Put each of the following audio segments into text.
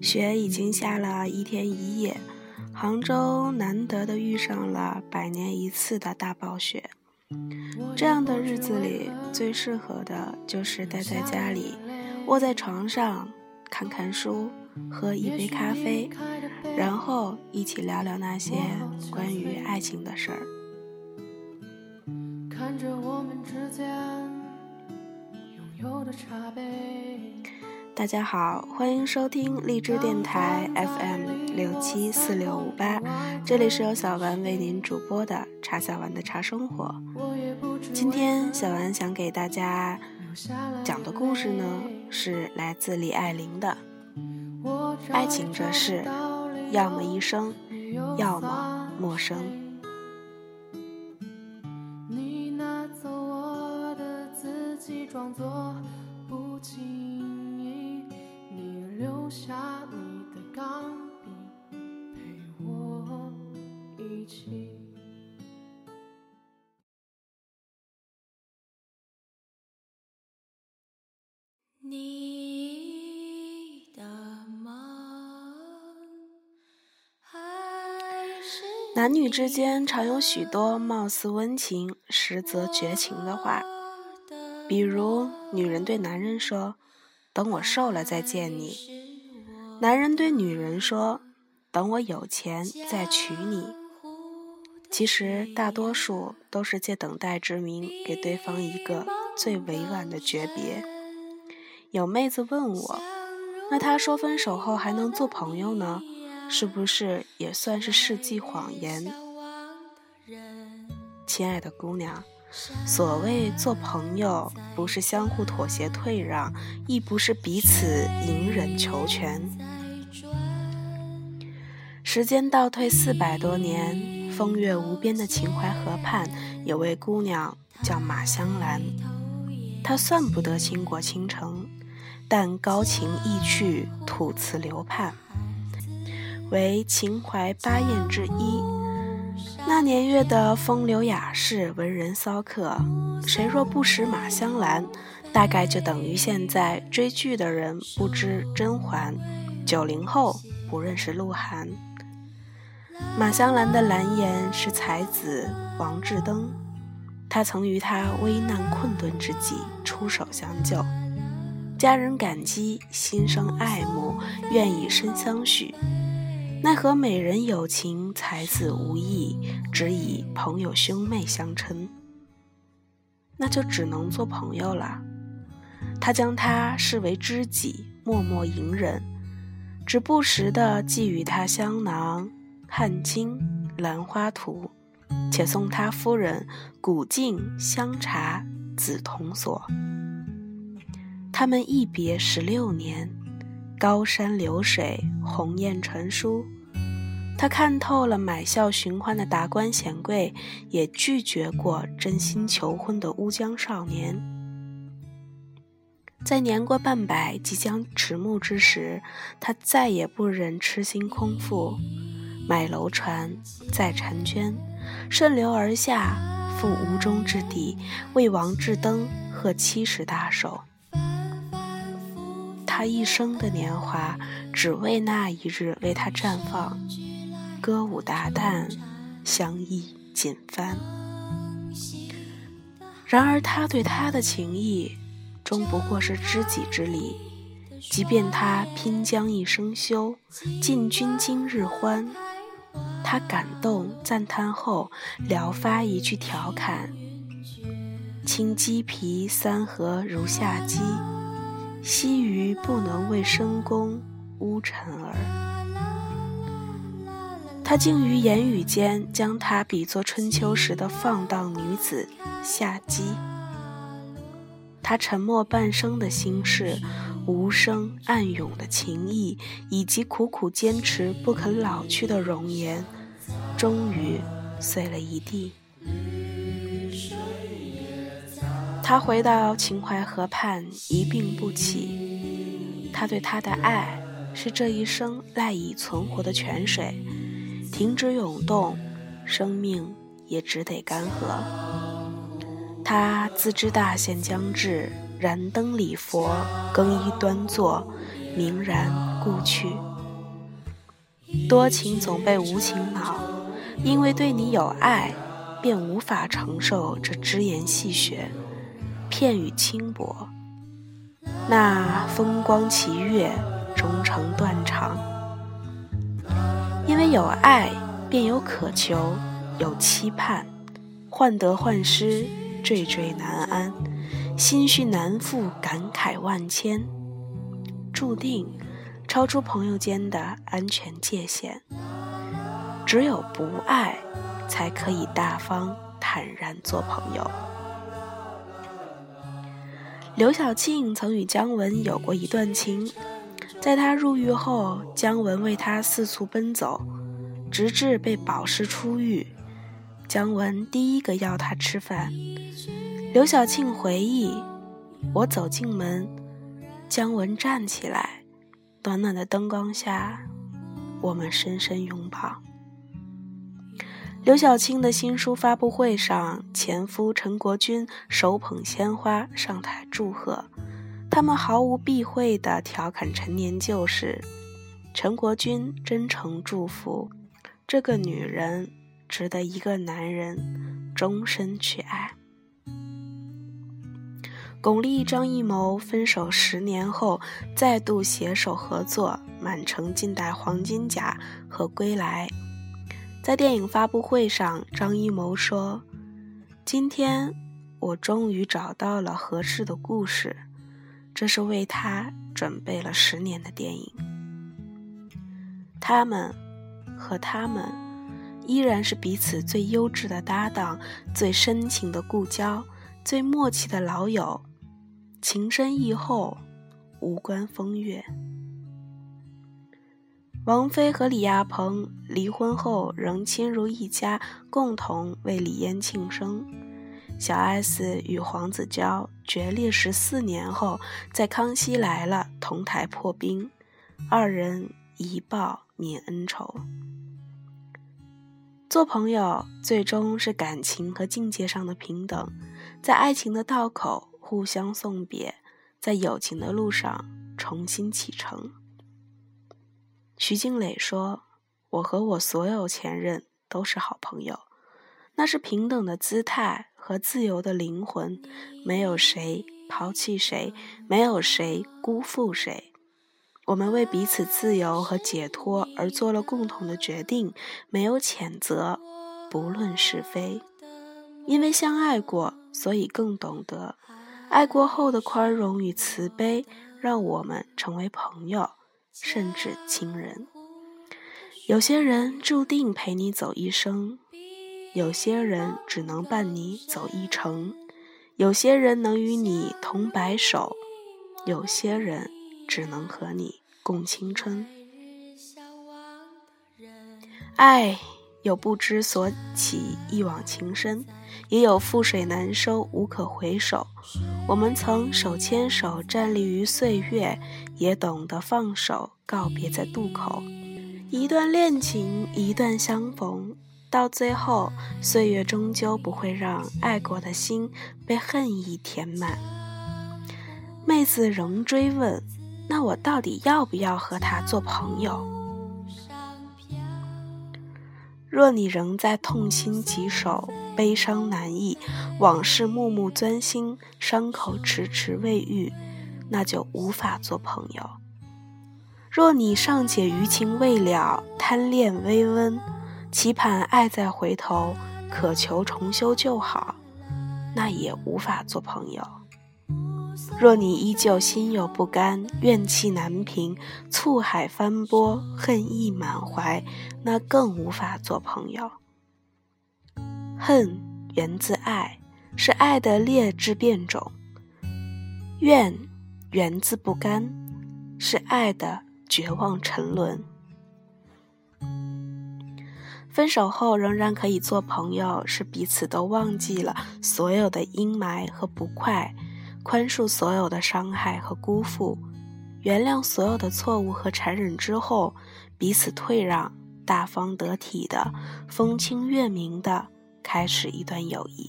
雪已经下了一天一夜，杭州难得的遇上了百年一次的大暴雪。这样的日子里，最适合的就是待在家里，窝在床上，看看书，喝一杯咖啡，然后一起聊聊那些关于爱情的事儿。看着我们之间拥有的茶杯。大家好，欢迎收听荔枝电台 FM 六七四六五八，这里是由小丸为您主播的茶小丸的茶生活。今天小丸想给大家讲的故事呢，是来自李爱玲的《爱情这事，要么一生，要么陌生》。己，装作不留下你的钢笔，陪我一起。你的梦男女之间常有许多貌似温情，实则绝情的话，比如女人对男人说。等我瘦了再见你。男人对女人说：“等我有钱再娶你。”其实大多数都是借等待之名，给对方一个最委婉的诀别。有妹子问我：“那他说分手后还能做朋友呢？是不是也算是世纪谎言？”亲爱的姑娘。所谓做朋友，不是相互妥协退让，亦不是彼此隐忍求全。时间倒退四百多年，风月无边的秦淮河畔，有位姑娘叫马香兰。她算不得倾国倾城，但高情逸趣，吐词流盼，为秦淮八艳之一。那年月的风流雅士、文人骚客，谁若不识马香兰，大概就等于现在追剧的人不知甄嬛，九零后不认识鹿晗。马香兰的蓝颜是才子王志登，他曾于她危难困顿之际出手相救，家人感激，心生爱慕，愿以身相许。奈何美人有情，才子无意，只以朋友兄妹相称，那就只能做朋友了。他将她视为知己，默默隐忍，只不时地寄予他香囊、汗巾、兰花图，且送他夫人古镜、香茶、紫铜锁。他们一别十六年。高山流水，鸿雁传书。他看透了买笑寻欢的达官显贵，也拒绝过真心求婚的乌江少年。在年过半百、即将迟暮之时，他再也不忍痴心空负，买楼船，载婵娟，顺流而下，赴吴中之地，为王志登贺七十大寿。他一生的年华，只为那一日为他绽放，歌舞达旦，相依锦帆。然而他对她的情谊，终不过是知己之礼。即便他拼将一生休，尽君今日欢，他感动赞叹后，聊发一句调侃：“青鸡皮三合如下鸡。”惜余不能为深宫污尘儿，他竟于言语间将她比作春秋时的放荡女子夏姬。他沉默半生的心事，无声暗涌的情意，以及苦苦坚持不肯老去的容颜，终于碎了一地。他回到秦淮河畔，一病不起。他对她的爱，是这一生赖以存活的泉水，停止涌动，生命也只得干涸。他自知大限将至，燃灯礼佛，更衣端坐，明然故去。多情总被无情恼，因为对你有爱，便无法承受这只言戏谑、片语轻薄。那风光奇月终成断肠，因为有爱，便有渴求，有期盼，患得患失，惴惴难安，心绪难复，感慨万千，注定。超出朋友间的安全界限，只有不爱，才可以大方坦然做朋友。刘晓庆曾与姜文有过一段情，在他入狱后，姜文为他四处奔走，直至被保释出狱。姜文第一个要他吃饭。刘晓庆回忆：“我走进门，姜文站起来。”暖暖的灯光下，我们深深拥抱。刘晓庆的新书发布会上，前夫陈国军手捧鲜花上台祝贺，他们毫无避讳地调侃陈年旧事。陈国军真诚祝福这个女人，值得一个男人终身去爱。巩俐、张艺谋分手十年后再度携手合作《满城尽带黄金甲》和《归来》。在电影发布会上，张艺谋说：“今天我终于找到了合适的故事，这是为他准备了十年的电影。他们和他们依然是彼此最优质的搭档，最深情的故交，最默契的老友。”情深意厚，无关风月。王菲和李亚鹏离婚后仍亲如一家，共同为李嫣庆生。小 S 与黄子佼决裂十四年后，在《康熙来了》同台破冰，二人一报泯恩仇。做朋友最终是感情和境界上的平等，在爱情的道口。互相送别，在友情的路上重新启程。徐静蕾说：“我和我所有前任都是好朋友，那是平等的姿态和自由的灵魂，没有谁抛弃谁，没有谁辜负谁。我们为彼此自由和解脱而做了共同的决定，没有谴责，不论是非，因为相爱过，所以更懂得。”爱过后的宽容与慈悲，让我们成为朋友，甚至亲人。有些人注定陪你走一生，有些人只能伴你走一程，有些人能与你同白首，有些人只能和你共青春。爱有不知所起，一往情深。也有覆水难收，无可回首。我们曾手牵手站立于岁月，也懂得放手，告别在渡口。一段恋情，一段相逢，到最后，岁月终究不会让爱过的心被恨意填满。妹子仍追问：“那我到底要不要和他做朋友？”若你仍在痛心疾首。悲伤难抑，往事暮暮钻心，伤口迟迟未愈，那就无法做朋友。若你尚且余情未了，贪恋微温，期盼爱再回头，渴求重修旧好，那也无法做朋友。若你依旧心有不甘，怨气难平，醋海翻波，恨意满怀，那更无法做朋友。恨源自爱，是爱的劣质变种；怨源自不甘，是爱的绝望沉沦。分手后仍然可以做朋友，是彼此都忘记了所有的阴霾和不快，宽恕所有的伤害和辜负，原谅所有的错误和残忍之后，彼此退让，大方得体的，风清月明的。开始一段友谊，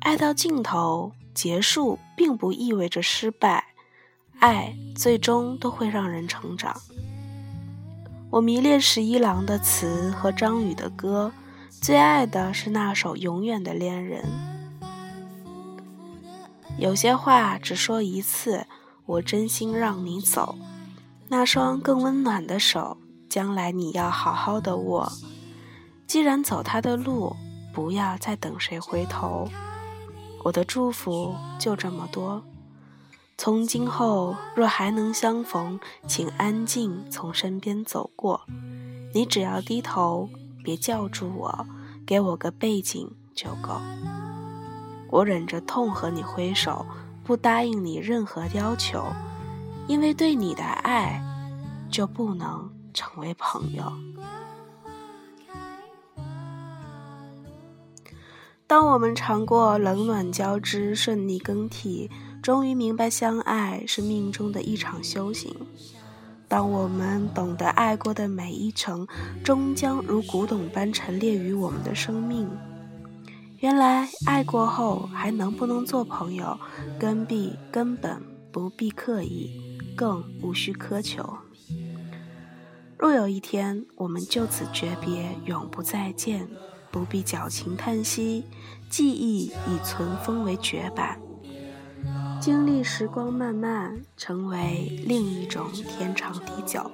爱到尽头，结束并不意味着失败，爱最终都会让人成长。我迷恋十一郎的词和张宇的歌，最爱的是那首《永远的恋人》。有些话只说一次，我真心让你走。那双更温暖的手，将来你要好好的握。既然走他的路，不要再等谁回头。我的祝福就这么多。从今后，若还能相逢，请安静从身边走过。你只要低头，别叫住我，给我个背景就够。我忍着痛和你挥手，不答应你任何要求，因为对你的爱，就不能成为朋友。当我们尝过冷暖交织、顺利更替，终于明白相爱是命中的一场修行；当我们懂得爱过的每一程，终将如古董般陈列于我们的生命。原来爱过后还能不能做朋友，根必根本不必刻意，更无需苛求。若有一天我们就此诀别，永不再见。不必矫情叹息，记忆已存封为绝版。经历时光漫漫，成为另一种天长地久。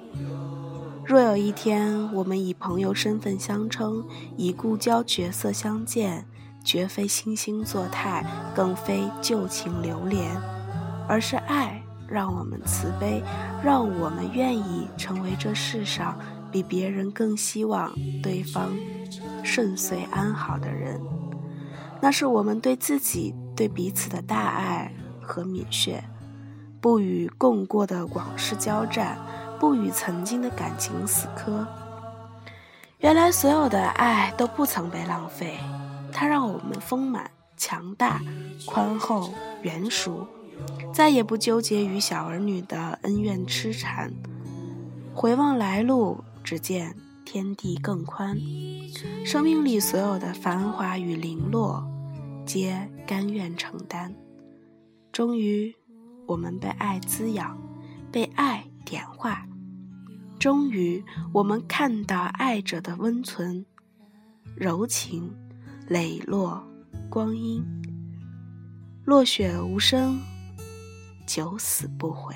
若有一天，我们以朋友身份相称，以故交角色相见，绝非惺惺作态，更非旧情流连，而是爱让我们慈悲，让我们愿意成为这世上比别人更希望对方。顺遂安好的人，那是我们对自己、对彼此的大爱和敏血，不与共过的往事交战，不与曾经的感情死磕。原来所有的爱都不曾被浪费，它让我们丰满、强大、宽厚、圆熟，再也不纠结于小儿女的恩怨痴缠。回望来路，只见。天地更宽，生命里所有的繁华与零落，皆甘愿承担。终于，我们被爱滋养，被爱点化。终于，我们看到爱者的温存、柔情、磊落、光阴。落雪无声，九死不悔。